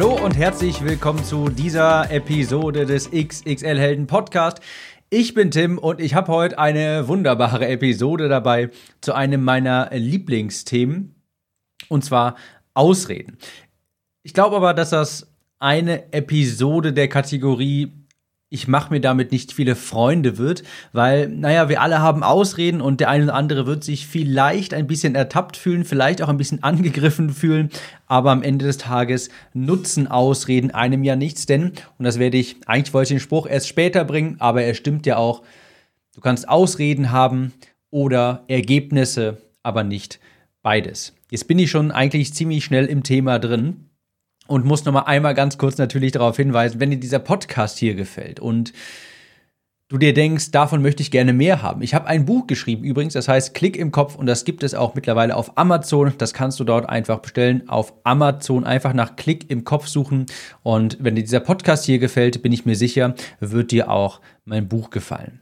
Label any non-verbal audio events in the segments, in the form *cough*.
Hallo und herzlich willkommen zu dieser Episode des XXL Helden Podcast. Ich bin Tim und ich habe heute eine wunderbare Episode dabei zu einem meiner Lieblingsthemen und zwar Ausreden. Ich glaube aber, dass das eine Episode der Kategorie ich mache mir damit nicht viele Freunde wird, weil, naja, wir alle haben Ausreden und der eine oder andere wird sich vielleicht ein bisschen ertappt fühlen, vielleicht auch ein bisschen *laughs* angegriffen fühlen, aber am Ende des Tages nutzen Ausreden einem ja nichts, denn, und das werde ich, eigentlich wollte ich den Spruch erst später bringen, aber er stimmt ja auch, du kannst Ausreden haben oder Ergebnisse, aber nicht beides. Jetzt bin ich schon eigentlich ziemlich schnell im Thema drin und muss noch mal einmal ganz kurz natürlich darauf hinweisen, wenn dir dieser Podcast hier gefällt und du dir denkst, davon möchte ich gerne mehr haben. Ich habe ein Buch geschrieben übrigens, das heißt Klick im Kopf und das gibt es auch mittlerweile auf Amazon. Das kannst du dort einfach bestellen. Auf Amazon einfach nach Klick im Kopf suchen und wenn dir dieser Podcast hier gefällt, bin ich mir sicher, wird dir auch mein Buch gefallen.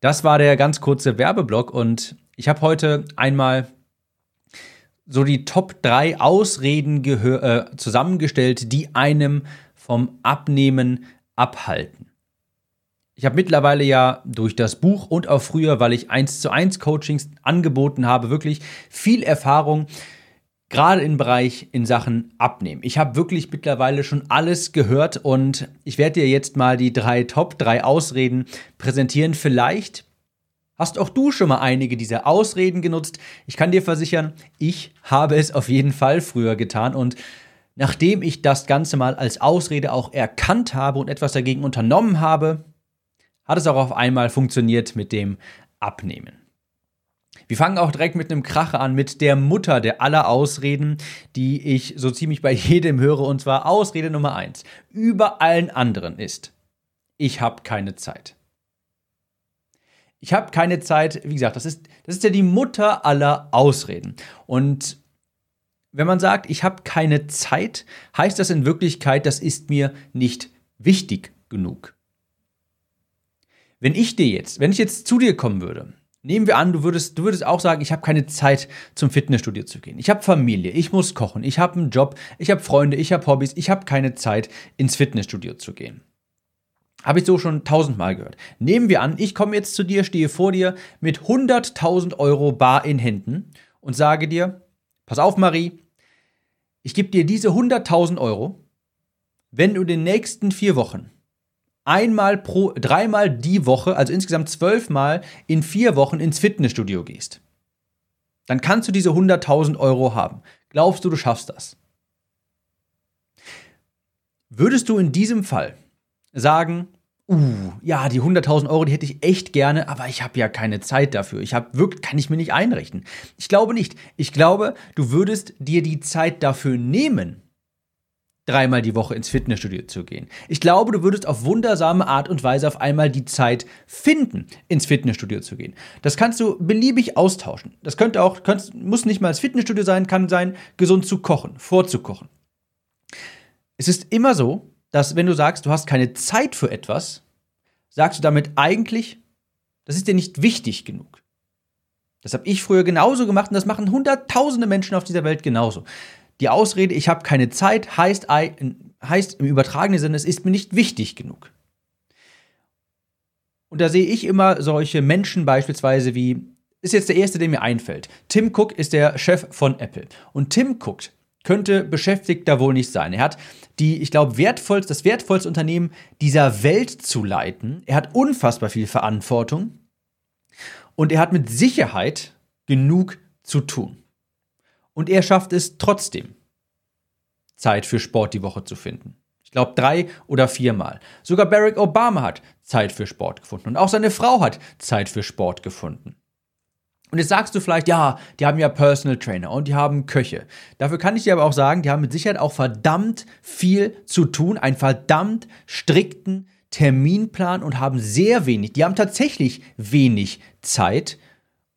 Das war der ganz kurze Werbeblock und ich habe heute einmal so die Top 3 Ausreden äh, zusammengestellt, die einem vom Abnehmen abhalten. Ich habe mittlerweile ja durch das Buch und auch früher, weil ich 1 zu 1 Coachings angeboten habe, wirklich viel Erfahrung, gerade im Bereich in Sachen Abnehmen. Ich habe wirklich mittlerweile schon alles gehört und ich werde dir jetzt mal die drei Top 3 Ausreden präsentieren. Vielleicht Hast auch du schon mal einige dieser Ausreden genutzt? Ich kann dir versichern, ich habe es auf jeden Fall früher getan und nachdem ich das Ganze mal als Ausrede auch erkannt habe und etwas dagegen unternommen habe, hat es auch auf einmal funktioniert mit dem Abnehmen. Wir fangen auch direkt mit einem Kracher an, mit der Mutter der aller Ausreden, die ich so ziemlich bei *laughs* jedem höre, und zwar Ausrede Nummer eins über allen anderen ist, ich habe keine Zeit. Ich habe keine Zeit, wie gesagt, das ist, das ist ja die Mutter aller Ausreden. Und wenn man sagt, ich habe keine Zeit, heißt das in Wirklichkeit, das ist mir nicht wichtig genug. Wenn ich dir jetzt, wenn ich jetzt zu dir kommen würde, nehmen wir an, du würdest, du würdest auch sagen, ich habe keine Zeit zum Fitnessstudio zu gehen. Ich habe Familie, ich muss kochen, ich habe einen Job, ich habe Freunde, ich habe Hobbys, ich habe keine Zeit ins Fitnessstudio zu gehen. Habe ich so schon tausendmal gehört. Nehmen wir an, ich komme jetzt zu dir, stehe vor dir mit 100.000 Euro bar in Händen und sage dir, pass auf Marie, ich gebe dir diese 100.000 Euro, wenn du in den nächsten vier Wochen einmal pro, dreimal die Woche, also insgesamt zwölfmal in vier Wochen ins Fitnessstudio gehst. Dann kannst du diese 100.000 Euro haben. Glaubst du, du schaffst das? Würdest du in diesem Fall sagen, uh, ja, die 100.000 Euro, die hätte ich echt gerne, aber ich habe ja keine Zeit dafür. Ich habe wirklich, kann ich mir nicht einrichten. Ich glaube nicht. Ich glaube, du würdest dir die Zeit dafür nehmen, dreimal die Woche ins Fitnessstudio zu gehen. Ich glaube, du würdest auf wundersame Art und Weise auf einmal die Zeit finden, ins Fitnessstudio zu gehen. Das kannst du beliebig austauschen. Das könnte auch, könnt, muss nicht mal ins Fitnessstudio sein, kann sein, gesund zu kochen, vorzukochen. Es ist immer so, dass wenn du sagst, du hast keine Zeit für etwas, sagst du damit eigentlich, das ist dir nicht wichtig genug. Das habe ich früher genauso gemacht und das machen hunderttausende Menschen auf dieser Welt genauso. Die Ausrede, ich habe keine Zeit, heißt, heißt im übertragenen Sinne, es ist mir nicht wichtig genug. Und da sehe ich immer solche Menschen beispielsweise wie, ist jetzt der erste, der mir einfällt. Tim Cook ist der Chef von Apple. Und Tim Cook könnte Beschäftigter wohl nicht sein. Er hat die, ich glaube, wertvollste, das wertvollste Unternehmen dieser Welt zu leiten. Er hat unfassbar viel Verantwortung und er hat mit Sicherheit genug zu tun. Und er schafft es trotzdem, Zeit für Sport die Woche zu finden. Ich glaube, drei oder viermal. Sogar Barack Obama hat Zeit für Sport gefunden. Und auch seine Frau hat Zeit für Sport gefunden. Und jetzt sagst du vielleicht, ja, die haben ja Personal Trainer und die haben Köche. Dafür kann ich dir aber auch sagen, die haben mit Sicherheit auch verdammt viel zu tun, einen verdammt strikten Terminplan und haben sehr wenig, die haben tatsächlich wenig Zeit,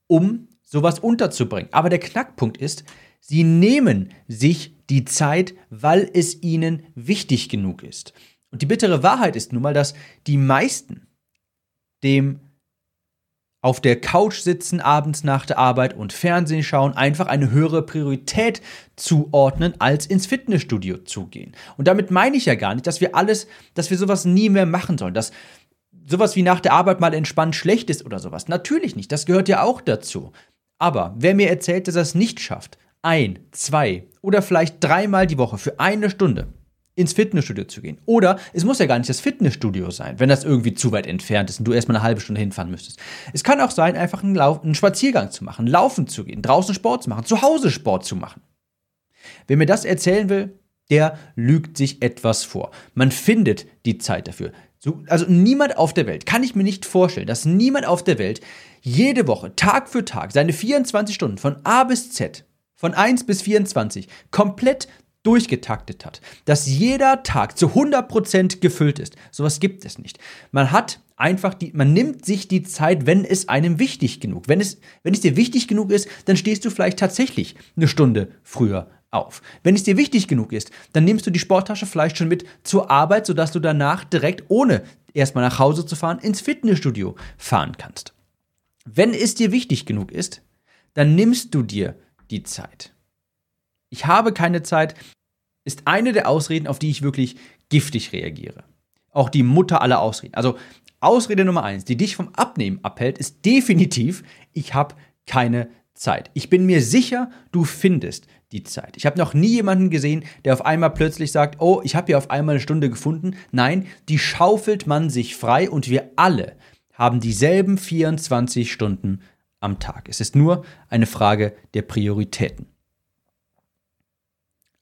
um sowas unterzubringen. Aber der Knackpunkt ist, sie nehmen sich die Zeit, weil es ihnen wichtig genug ist. Und die bittere Wahrheit ist nun mal, dass die meisten dem auf der Couch sitzen abends nach der Arbeit und Fernsehen schauen, einfach eine höhere Priorität zuordnen, als ins Fitnessstudio zu gehen. Und damit meine ich ja gar nicht, dass wir alles, dass wir sowas nie mehr machen sollen, dass sowas wie nach der Arbeit mal entspannt schlecht ist oder sowas. Natürlich nicht, das gehört ja auch dazu. Aber wer mir erzählt, dass er es nicht schafft, ein, zwei oder vielleicht dreimal die Woche für eine Stunde ins Fitnessstudio zu gehen. Oder es muss ja gar nicht das Fitnessstudio sein, wenn das irgendwie zu weit entfernt ist und du erstmal eine halbe Stunde hinfahren müsstest. Es kann auch sein, einfach einen, Lauf einen Spaziergang zu machen, laufen zu gehen, draußen Sport zu machen, zu Hause Sport zu machen. Wer mir das erzählen will, der lügt sich etwas vor. Man findet die Zeit dafür. So, also niemand auf der Welt, kann ich mir nicht vorstellen, dass niemand auf der Welt jede Woche, Tag für Tag, seine 24 Stunden von A bis Z, von 1 bis 24, komplett durchgetaktet hat, dass jeder Tag zu 100% gefüllt ist. Sowas gibt es nicht. Man hat einfach die, man nimmt sich die Zeit, wenn es einem wichtig genug. Wenn es, wenn es dir wichtig genug ist, dann stehst du vielleicht tatsächlich eine Stunde früher auf. Wenn es dir wichtig genug ist, dann nimmst du die Sporttasche vielleicht schon mit zur Arbeit, sodass du danach direkt, ohne erstmal nach Hause zu fahren, ins Fitnessstudio fahren kannst. Wenn es dir wichtig genug ist, dann nimmst du dir die Zeit ich habe keine Zeit, ist eine der Ausreden, auf die ich wirklich giftig reagiere. Auch die Mutter aller Ausreden. Also Ausrede Nummer eins, die dich vom Abnehmen abhält, ist definitiv, ich habe keine Zeit. Ich bin mir sicher, du findest die Zeit. Ich habe noch nie jemanden gesehen, der auf einmal plötzlich sagt, oh, ich habe hier auf einmal eine Stunde gefunden. Nein, die schaufelt man sich frei und wir alle haben dieselben 24 Stunden am Tag. Es ist nur eine Frage der Prioritäten.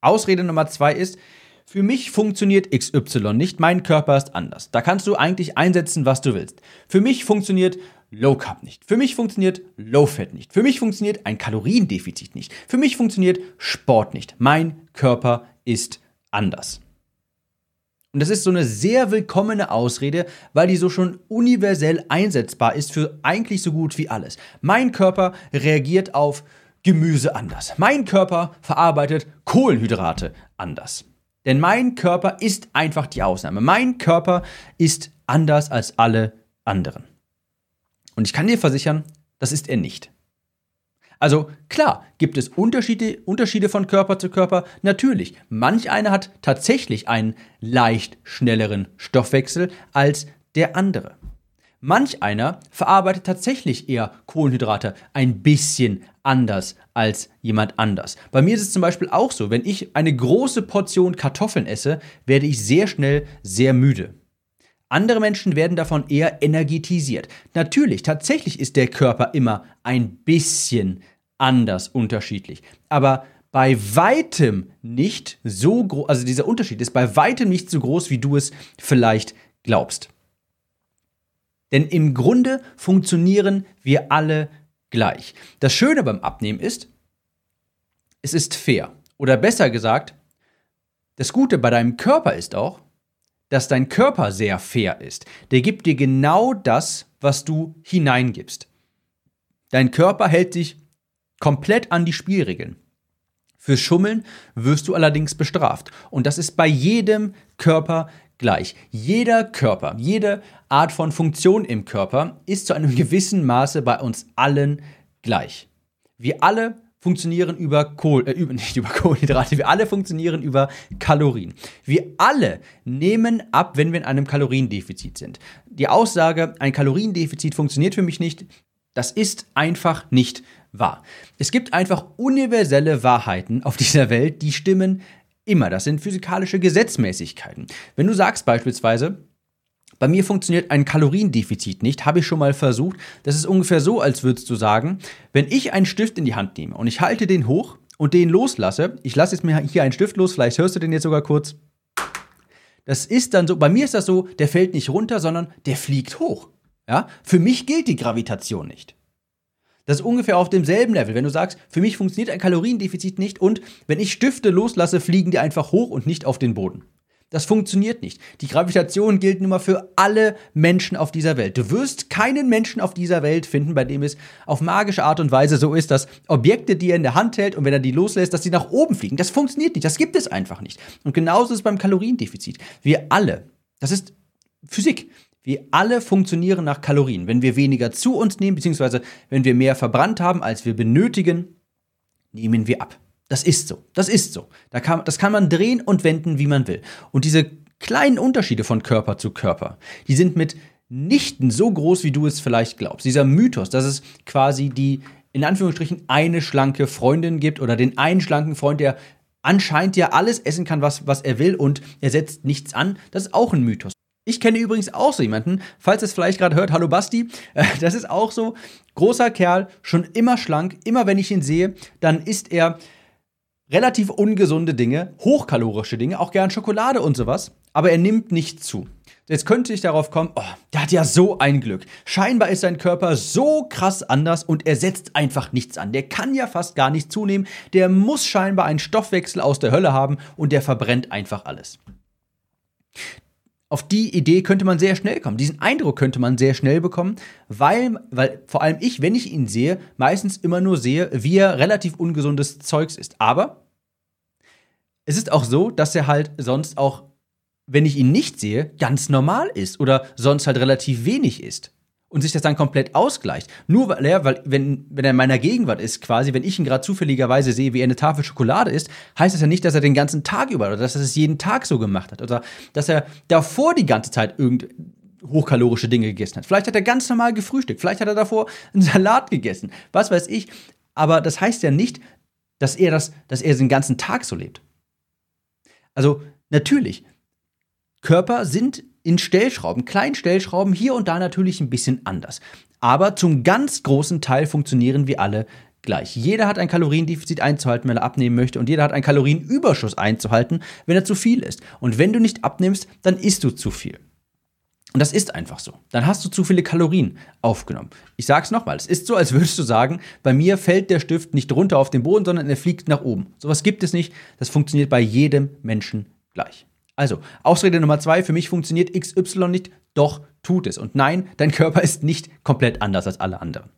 Ausrede Nummer zwei ist, für mich funktioniert XY nicht, mein Körper ist anders. Da kannst du eigentlich einsetzen, was du willst. Für mich funktioniert Low Carb nicht. Für mich funktioniert Low Fat nicht. Für mich funktioniert ein Kaloriendefizit nicht. Für mich funktioniert Sport nicht. Mein Körper ist anders. Und das ist so eine sehr willkommene Ausrede, weil die so schon universell einsetzbar ist für eigentlich so gut wie alles. Mein Körper reagiert auf Gemüse anders. Mein Körper verarbeitet Kohlenhydrate anders. Denn mein Körper ist einfach die Ausnahme. Mein Körper ist anders als alle anderen. Und ich kann dir versichern, das ist er nicht. Also klar, gibt es Unterschiede, Unterschiede von Körper zu Körper? Natürlich. Manch einer hat tatsächlich einen leicht schnelleren Stoffwechsel als der andere. Manch einer verarbeitet tatsächlich eher Kohlenhydrate ein bisschen anders als jemand anders. Bei mir ist es zum Beispiel auch so, wenn ich eine große Portion Kartoffeln esse, werde ich sehr schnell sehr müde. Andere Menschen werden davon eher energetisiert. Natürlich, tatsächlich ist der Körper immer ein bisschen anders unterschiedlich. Aber bei weitem nicht so groß, also dieser Unterschied ist bei weitem nicht so groß, wie du es vielleicht glaubst. Denn im Grunde funktionieren wir alle gleich. Das Schöne beim Abnehmen ist, es ist fair. Oder besser gesagt, das Gute bei deinem Körper ist auch, dass dein Körper sehr fair ist. Der gibt dir genau das, was du hineingibst. Dein Körper hält sich komplett an die Spielregeln. Für Schummeln wirst du allerdings bestraft. Und das ist bei jedem Körper gleich. Jeder Körper, jede Art von Funktion im Körper ist zu einem *laughs* gewissen Maße bei uns allen gleich. Wir alle funktionieren über Kohl, äh, *laughs* nicht über Kohlenhydrate, wir alle funktionieren über Kalorien. Wir alle nehmen ab, wenn wir in einem Kaloriendefizit sind. Die Aussage, ein Kaloriendefizit funktioniert für mich nicht, das ist einfach nicht wahr. Es gibt einfach universelle Wahrheiten auf dieser Welt, die stimmen immer. Das sind physikalische Gesetzmäßigkeiten. Wenn du sagst beispielsweise, bei mir funktioniert ein Kaloriendefizit nicht, habe ich schon mal versucht. Das ist ungefähr so, als würdest du sagen, wenn ich einen Stift in die Hand nehme und ich halte den hoch und den loslasse, ich lasse jetzt mir hier einen Stift los, vielleicht hörst du den jetzt sogar kurz. Das ist dann so, bei mir ist das so, der fällt nicht runter, sondern der fliegt hoch. Ja? Für mich gilt die Gravitation nicht. Das ist ungefähr auf demselben Level. Wenn du sagst, für mich funktioniert ein Kaloriendefizit nicht und wenn ich Stifte loslasse, fliegen die einfach hoch und nicht auf den Boden. Das funktioniert nicht. Die Gravitation gilt nun mal für alle Menschen auf dieser Welt. Du wirst keinen Menschen auf dieser Welt finden, bei dem es auf magische Art und Weise so ist, dass Objekte, die er in der Hand hält und wenn er die loslässt, dass sie nach oben fliegen. Das funktioniert nicht. Das gibt es einfach nicht. Und genauso ist es beim Kaloriendefizit. Wir alle, das ist Physik. Wir alle funktionieren nach Kalorien. Wenn wir weniger zu uns nehmen, beziehungsweise wenn wir mehr verbrannt haben, als wir benötigen, nehmen wir ab. Das ist so. Das ist so. Da kann, das kann man drehen und wenden, wie man will. Und diese kleinen Unterschiede von Körper zu Körper, die sind mit nichten so groß, wie du es vielleicht glaubst. Dieser Mythos, dass es quasi die, in Anführungsstrichen, eine schlanke Freundin gibt oder den einen schlanken Freund, der anscheinend ja alles essen kann, was, was er will und er setzt nichts an, das ist auch ein Mythos. Ich kenne übrigens auch so jemanden, falls es vielleicht gerade hört, hallo Basti, das ist auch so, großer Kerl, schon immer schlank, immer wenn ich ihn sehe, dann ist er relativ ungesunde Dinge, hochkalorische Dinge, auch gern Schokolade und sowas, aber er nimmt nicht zu. Jetzt könnte ich darauf kommen, oh, der hat ja so ein Glück. Scheinbar ist sein Körper so krass anders und er setzt einfach nichts an. Der kann ja fast gar nicht zunehmen. Der muss scheinbar einen Stoffwechsel aus der Hölle haben und der verbrennt einfach alles. Auf die Idee könnte man sehr schnell kommen. Diesen Eindruck könnte man sehr schnell bekommen, weil, weil vor allem ich, wenn ich ihn sehe, meistens immer nur sehe, wie er relativ ungesundes Zeugs ist. Aber es ist auch so, dass er halt sonst auch, wenn ich ihn nicht sehe, ganz normal ist oder sonst halt relativ wenig ist und sich das dann komplett ausgleicht. Nur weil er, weil, wenn, wenn er in meiner Gegenwart ist, quasi, wenn ich ihn gerade zufälligerweise sehe, wie er eine Tafel Schokolade isst, heißt das ja nicht, dass er den ganzen Tag über oder dass er es jeden Tag so gemacht hat oder dass er davor die ganze Zeit irgend hochkalorische Dinge gegessen hat. Vielleicht hat er ganz normal gefrühstückt, vielleicht hat er davor einen Salat gegessen, was weiß ich. Aber das heißt ja nicht, dass er das, dass er den ganzen Tag so lebt. Also natürlich, Körper sind in Stellschrauben, kleinen Stellschrauben, hier und da natürlich ein bisschen anders. Aber zum ganz großen Teil funktionieren wir alle gleich. Jeder hat ein Kaloriendefizit einzuhalten, wenn er abnehmen möchte, und jeder hat einen Kalorienüberschuss einzuhalten, wenn er zu viel isst. Und wenn du nicht abnimmst, dann isst du zu viel. Und das ist einfach so. Dann hast du zu viele Kalorien aufgenommen. Ich sag's nochmal, es ist so, als würdest du sagen, bei mir fällt der Stift nicht runter auf den Boden, sondern er fliegt nach oben. Sowas gibt es nicht. Das funktioniert bei jedem Menschen gleich. Also, Ausrede Nummer zwei, für mich funktioniert XY nicht, doch tut es. Und nein, dein Körper ist nicht komplett anders als alle anderen.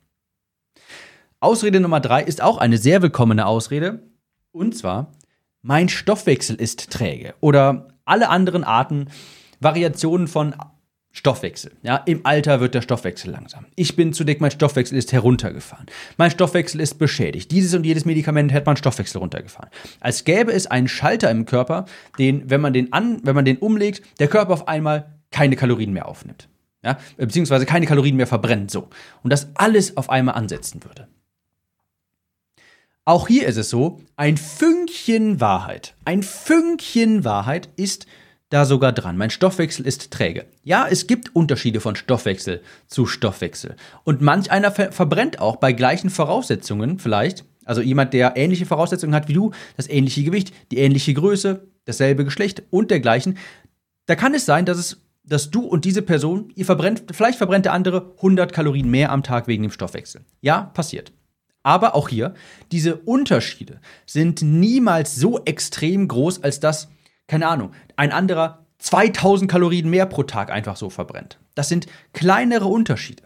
Ausrede Nummer drei ist auch eine sehr willkommene Ausrede. Und zwar, mein Stoffwechsel ist träge. Oder alle anderen Arten, Variationen von Stoffwechsel. Ja, im Alter wird der Stoffwechsel langsam. Ich bin zu dick, mein Stoffwechsel ist heruntergefahren. Mein Stoffwechsel ist beschädigt. Dieses und jedes Medikament hat mein Stoffwechsel runtergefahren. Als gäbe es einen Schalter im Körper, den, wenn man den an, wenn man den umlegt, der Körper auf einmal keine Kalorien mehr aufnimmt. Ja, beziehungsweise keine Kalorien mehr verbrennt, so. Und das alles auf einmal ansetzen würde. Auch hier ist es so, ein Fünkchen Wahrheit, ein Fünkchen Wahrheit ist, da sogar dran. Mein Stoffwechsel ist träge. Ja, es gibt Unterschiede von Stoffwechsel zu Stoffwechsel. Und manch einer ver verbrennt auch bei gleichen Voraussetzungen vielleicht. Also jemand, der ähnliche Voraussetzungen hat wie du, das ähnliche Gewicht, die ähnliche Größe, dasselbe Geschlecht und dergleichen. Da kann es sein, dass es dass du und diese Person, ihr verbrennt, vielleicht verbrennt der andere 100 Kalorien mehr am Tag wegen dem Stoffwechsel. Ja, passiert. Aber auch hier, diese Unterschiede sind niemals so extrem groß, als dass keine Ahnung, ein anderer 2000 Kalorien mehr pro Tag einfach so verbrennt. Das sind kleinere Unterschiede.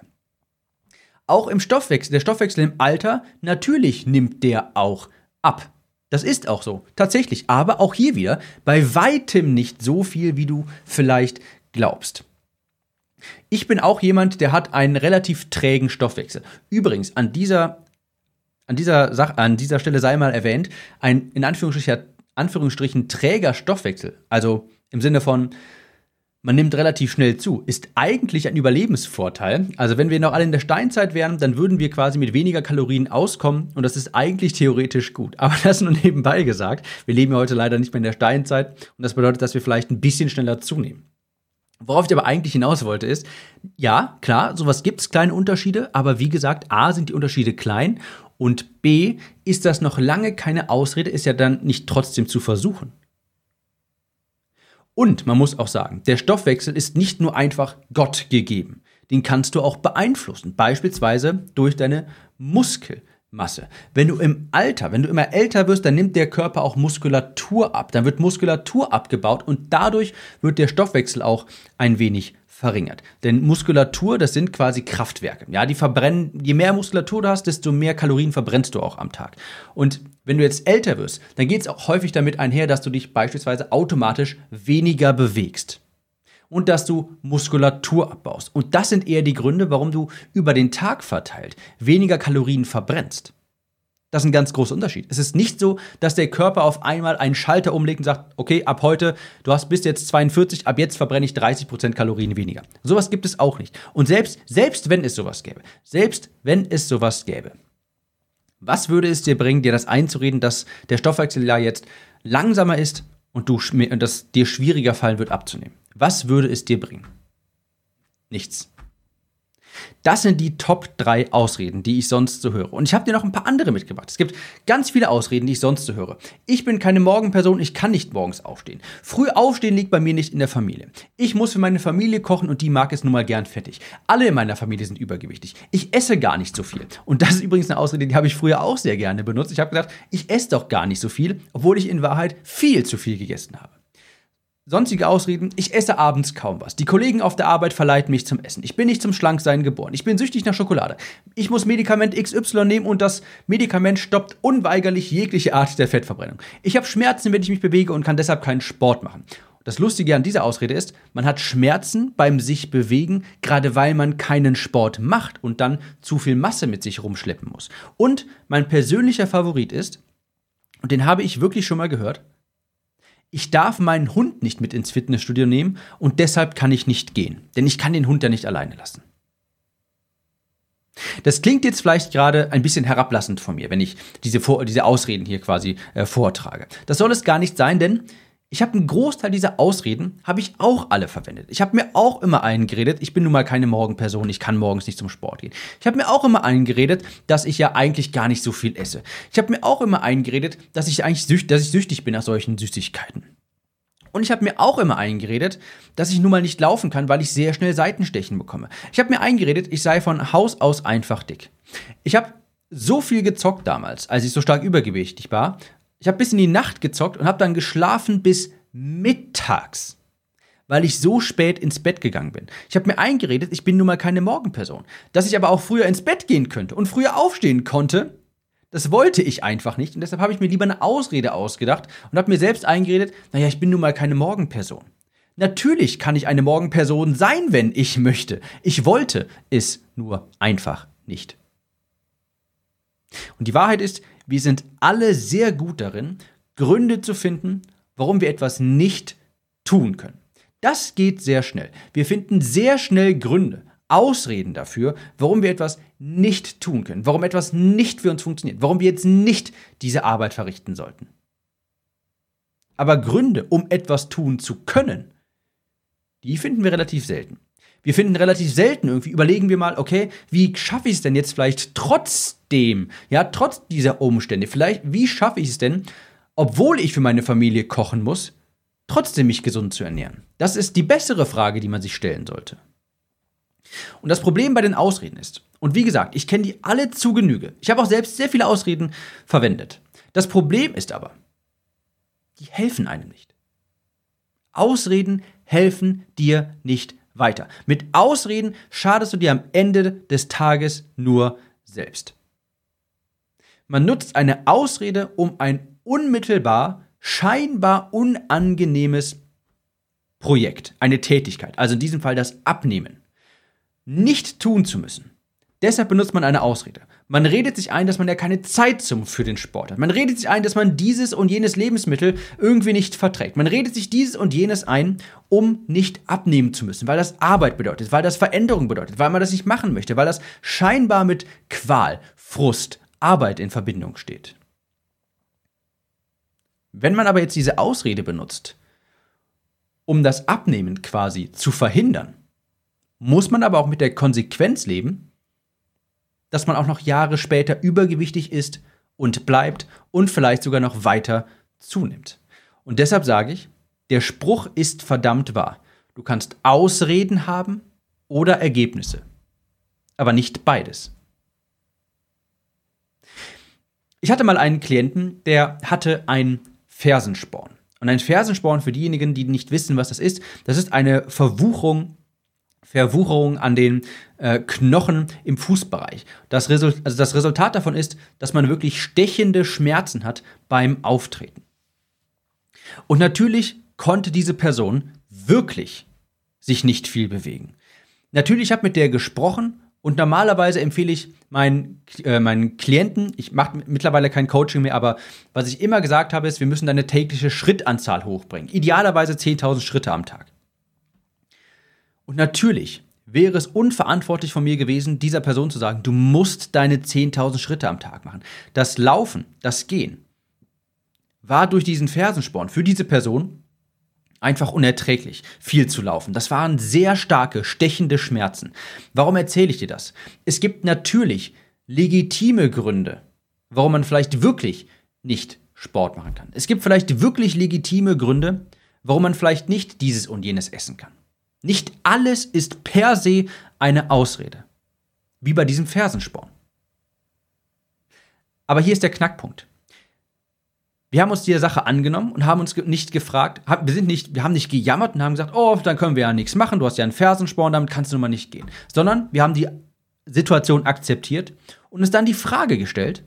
Auch im Stoffwechsel, der Stoffwechsel im Alter, natürlich nimmt der auch ab. Das ist auch so, tatsächlich. Aber auch hier wieder bei weitem nicht so viel, wie du vielleicht glaubst. Ich bin auch jemand, der hat einen relativ trägen Stoffwechsel. Übrigens, an dieser, an dieser, Sach an dieser Stelle sei mal erwähnt, ein in Anführungsstrichen Anführungsstrichen träger Stoffwechsel, also im Sinne von, man nimmt relativ schnell zu, ist eigentlich ein Überlebensvorteil. Also wenn wir noch alle in der Steinzeit wären, dann würden wir quasi mit weniger Kalorien auskommen und das ist eigentlich theoretisch gut. *laughs* Aber das nur nebenbei gesagt. Wir leben ja heute leider nicht mehr in der Steinzeit und das bedeutet, dass wir vielleicht ein bisschen schneller zunehmen. Worauf ich aber eigentlich hinaus wollte ist, ja, klar, sowas gibt es, kleine Unterschiede, aber wie gesagt, A sind die Unterschiede klein und B, ist das noch lange keine Ausrede, ist ja dann nicht trotzdem zu versuchen. Und man muss auch sagen, der Stoffwechsel ist nicht nur einfach Gott gegeben. den kannst du auch beeinflussen, beispielsweise durch deine Muskelmasse. Wenn du im Alter, wenn du immer älter wirst, dann nimmt der Körper auch Muskulatur ab, dann wird Muskulatur abgebaut und dadurch wird der Stoffwechsel auch ein wenig verringert. Denn Muskulatur, das sind quasi Kraftwerke. Ja, die verbrennen, je mehr Muskulatur du hast, desto mehr Kalorien verbrennst du auch am Tag. Und wenn du jetzt älter wirst, dann geht es auch häufig damit einher, dass du dich beispielsweise automatisch weniger bewegst und dass du Muskulatur abbaust. Und das sind eher die Gründe, warum du über den Tag verteilt weniger Kalorien verbrennst. Das ist ein ganz großer Unterschied. Es ist nicht so, dass der Körper auf einmal einen Schalter umlegt und sagt, okay, ab heute, du hast bis jetzt 42, ab jetzt verbrenne ich 30% Kalorien weniger. Sowas gibt es auch nicht. Und selbst, selbst wenn es sowas gäbe, selbst wenn es sowas gäbe, was würde es dir bringen, dir das einzureden, dass der Stoffwechsel ja jetzt langsamer ist und du, dass dir schwieriger fallen wird abzunehmen? Was würde es dir bringen? Nichts. Das sind die Top 3 Ausreden, die ich sonst so höre. Und ich habe dir noch ein paar andere mitgebracht. Es gibt ganz viele Ausreden, die ich sonst so höre. Ich bin keine Morgenperson, ich kann nicht morgens aufstehen. Früh aufstehen liegt bei mir nicht in der Familie. Ich muss für meine Familie kochen und die mag es nun mal gern fettig. Alle in meiner Familie sind übergewichtig. Ich esse gar nicht so viel. Und das ist übrigens eine Ausrede, die habe ich früher auch sehr gerne benutzt. Ich habe gedacht, ich esse doch gar nicht so viel, obwohl ich in Wahrheit viel zu viel gegessen habe. Sonstige Ausreden, ich esse abends kaum was. Die Kollegen auf der Arbeit verleiten mich zum Essen. Ich bin nicht zum Schlanksein geboren. Ich bin süchtig nach Schokolade. Ich muss Medikament XY nehmen und das Medikament stoppt unweigerlich jegliche Art der Fettverbrennung. Ich habe Schmerzen, wenn ich mich bewege und kann deshalb keinen Sport machen. Das Lustige an dieser Ausrede ist, man hat Schmerzen beim sich bewegen, gerade weil man keinen Sport macht und dann zu viel Masse mit sich rumschleppen muss. Und mein persönlicher Favorit ist, und den habe ich wirklich schon mal gehört, ich darf meinen Hund nicht mit ins Fitnessstudio nehmen und deshalb kann ich nicht gehen. Denn ich kann den Hund ja nicht alleine lassen. Das klingt jetzt vielleicht gerade ein bisschen herablassend von mir, wenn ich diese, diese Ausreden hier quasi äh, vortrage. Das soll es gar nicht sein, denn ich habe einen Großteil dieser Ausreden, habe ich auch alle verwendet. Ich habe mir auch immer eingeredet, ich bin nun mal keine Morgenperson, ich kann morgens nicht zum Sport gehen. Ich habe mir auch immer eingeredet, dass ich ja eigentlich gar nicht so viel esse. Ich habe mir auch immer eingeredet, dass ich eigentlich sücht, dass ich süchtig bin nach solchen Süßigkeiten. Und ich habe mir auch immer eingeredet, dass ich nun mal nicht laufen kann, weil ich sehr schnell Seitenstechen bekomme. Ich habe mir eingeredet, ich sei von Haus aus einfach dick. Ich habe so viel gezockt damals, als ich so stark übergewichtig war, ich habe bis in die Nacht gezockt und habe dann geschlafen bis mittags, weil ich so spät ins Bett gegangen bin. Ich habe mir eingeredet, ich bin nun mal keine Morgenperson. Dass ich aber auch früher ins Bett gehen könnte und früher aufstehen konnte, das wollte ich einfach nicht und deshalb habe ich mir lieber eine Ausrede ausgedacht und habe mir selbst eingeredet, naja, ich bin nun mal keine Morgenperson. Natürlich kann ich eine Morgenperson sein, wenn ich möchte. Ich wollte es nur einfach nicht. Und die Wahrheit ist, wir sind alle sehr gut darin, Gründe zu finden, warum wir etwas nicht tun können. Das geht sehr schnell. Wir finden sehr schnell Gründe, Ausreden dafür, warum wir etwas nicht tun können, warum etwas nicht für uns funktioniert, warum wir jetzt nicht diese Arbeit verrichten sollten. Aber Gründe, um etwas tun zu können, die finden wir relativ selten. Wir finden relativ selten irgendwie, überlegen wir mal, okay, wie schaffe ich es denn jetzt vielleicht trotzdem, ja, trotz dieser Umstände, vielleicht, wie schaffe ich es denn, obwohl ich für meine Familie kochen muss, trotzdem mich gesund zu ernähren? Das ist die bessere Frage, die man sich stellen sollte. Und das Problem bei den Ausreden ist, und wie gesagt, ich kenne die alle zu Genüge. Ich habe auch selbst sehr viele Ausreden verwendet. Das Problem ist aber, die helfen einem nicht. Ausreden helfen dir nicht weiter. Mit Ausreden schadest du dir am Ende des Tages nur selbst. Man nutzt eine Ausrede, um ein unmittelbar, scheinbar unangenehmes Projekt, eine Tätigkeit, also in diesem Fall das Abnehmen, nicht tun zu müssen. Deshalb benutzt man eine Ausrede. Man redet sich ein, dass man ja keine Zeit zum, für den Sport hat. Man redet sich ein, dass man dieses und jenes Lebensmittel irgendwie nicht verträgt. Man redet sich dieses und jenes ein, um nicht abnehmen zu müssen, weil das Arbeit bedeutet, weil das Veränderung bedeutet, weil man das nicht machen möchte, weil das scheinbar mit Qual, Frust, Arbeit in Verbindung steht. Wenn man aber jetzt diese Ausrede benutzt, um das Abnehmen quasi zu verhindern, muss man aber auch mit der Konsequenz leben, dass man auch noch Jahre später übergewichtig ist und bleibt und vielleicht sogar noch weiter zunimmt. Und deshalb sage ich, der Spruch ist verdammt wahr. Du kannst Ausreden haben, oder Ergebnisse. Aber nicht beides. Ich hatte mal einen Klienten, der hatte einen Fersensporn. Und ein Fersensporn, für diejenigen, die nicht wissen, was das ist, das ist eine Verwucherung, Verwucherung an den äh, Knochen im Fußbereich. Das, Result, also das Resultat davon ist, dass man wirklich stechende Schmerzen hat beim Auftreten. Und natürlich konnte diese Person wirklich sich nicht viel bewegen. Natürlich habe ich mit der gesprochen und normalerweise empfehle ich meinen, äh, meinen Klienten, ich mache mittlerweile kein Coaching mehr, aber was ich immer gesagt habe, ist, wir müssen deine tägliche Schrittanzahl hochbringen. Idealerweise 10.000 Schritte am Tag. Und natürlich wäre es unverantwortlich von mir gewesen, dieser Person zu sagen, du musst deine 10.000 Schritte am Tag machen. Das Laufen, das Gehen, war durch diesen Fersensporn für diese Person einfach unerträglich, viel zu laufen. Das waren sehr starke, stechende Schmerzen. Warum erzähle ich dir das? Es gibt natürlich legitime Gründe, warum man vielleicht wirklich nicht Sport machen kann. Es gibt vielleicht wirklich legitime Gründe, warum man vielleicht nicht dieses und jenes essen kann. Nicht alles ist per se eine Ausrede. Wie bei diesem Fersensporn. Aber hier ist der Knackpunkt. Wir haben uns dieser Sache angenommen und haben uns nicht gefragt, wir sind nicht, wir haben nicht gejammert und haben gesagt, oh, dann können wir ja nichts machen, du hast ja einen Fersensporn, damit kannst du nun mal nicht gehen. Sondern wir haben die Situation akzeptiert und uns dann die Frage gestellt,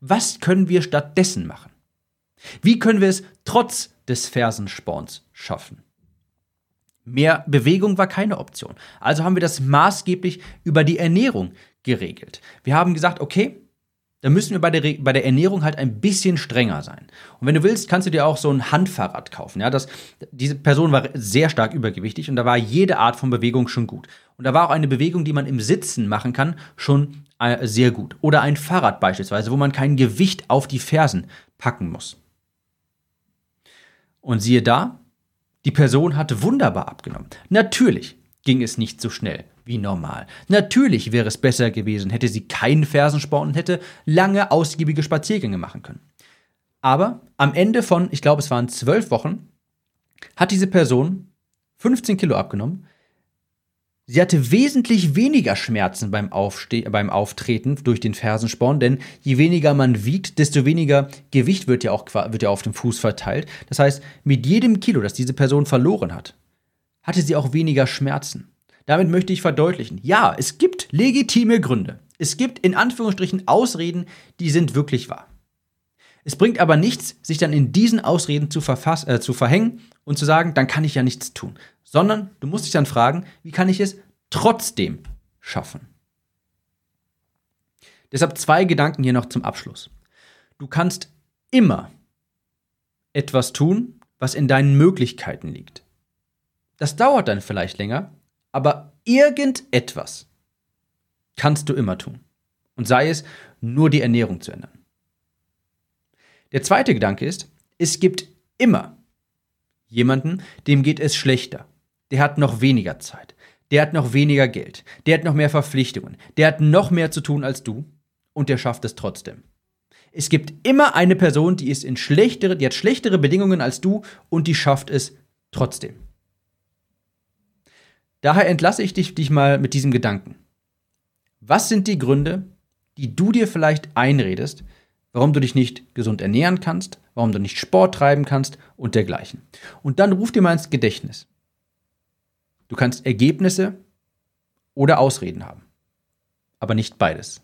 was können wir stattdessen machen? Wie können wir es trotz des Fersensporns schaffen? Mehr Bewegung war keine Option. Also haben wir das maßgeblich über die Ernährung geregelt. Wir haben gesagt, okay, dann müssen wir bei der, bei der Ernährung halt ein bisschen strenger sein. Und wenn du willst, kannst du dir auch so ein Handfahrrad kaufen. Ja, das, diese Person war sehr stark übergewichtig und da war jede Art von Bewegung schon gut. Und da war auch eine Bewegung, die man im Sitzen machen kann, schon äh, sehr gut. Oder ein Fahrrad beispielsweise, wo man kein Gewicht auf die Fersen packen muss. Und siehe da, die Person hatte wunderbar abgenommen. Natürlich ging es nicht so schnell wie normal. Natürlich wäre es besser gewesen, hätte sie keinen Fersensporn und hätte lange, ausgiebige Spaziergänge machen können. Aber am Ende von, ich glaube, es waren zwölf Wochen, hat diese Person 15 Kilo abgenommen. Sie hatte wesentlich weniger Schmerzen beim, Aufste beim Auftreten durch den Fersensporn, denn je weniger man wiegt, desto weniger Gewicht wird ja auch wird ja auf dem Fuß verteilt. Das heißt, mit jedem Kilo, das diese Person verloren hat, hatte sie auch weniger Schmerzen. Damit möchte ich verdeutlichen, ja, es gibt legitime Gründe. Es gibt in Anführungsstrichen Ausreden, die sind wirklich wahr. Es bringt aber nichts, sich dann in diesen Ausreden zu, äh, zu verhängen und zu sagen, dann kann ich ja nichts tun. Sondern du musst dich dann fragen, wie kann ich es trotzdem schaffen? Deshalb zwei Gedanken hier noch zum Abschluss. Du kannst immer etwas tun, was in deinen Möglichkeiten liegt. Das dauert dann vielleicht länger, aber irgendetwas kannst du immer tun. Und sei es nur die Ernährung zu ändern. Der zweite Gedanke ist, es gibt immer jemanden, dem geht es schlechter. Der hat noch weniger Zeit. Der hat noch weniger Geld. Der hat noch mehr Verpflichtungen. Der hat noch mehr zu tun als du. Und der schafft es trotzdem. Es gibt immer eine Person, die ist in schlechtere, die hat schlechtere Bedingungen als du und die schafft es trotzdem. Daher entlasse ich dich, dich mal mit diesem Gedanken. Was sind die Gründe, die du dir vielleicht einredest, warum du dich nicht gesund ernähren kannst, warum du nicht Sport treiben kannst und dergleichen? Und dann ruf dir mal ins Gedächtnis. Du kannst Ergebnisse oder Ausreden haben, aber nicht beides.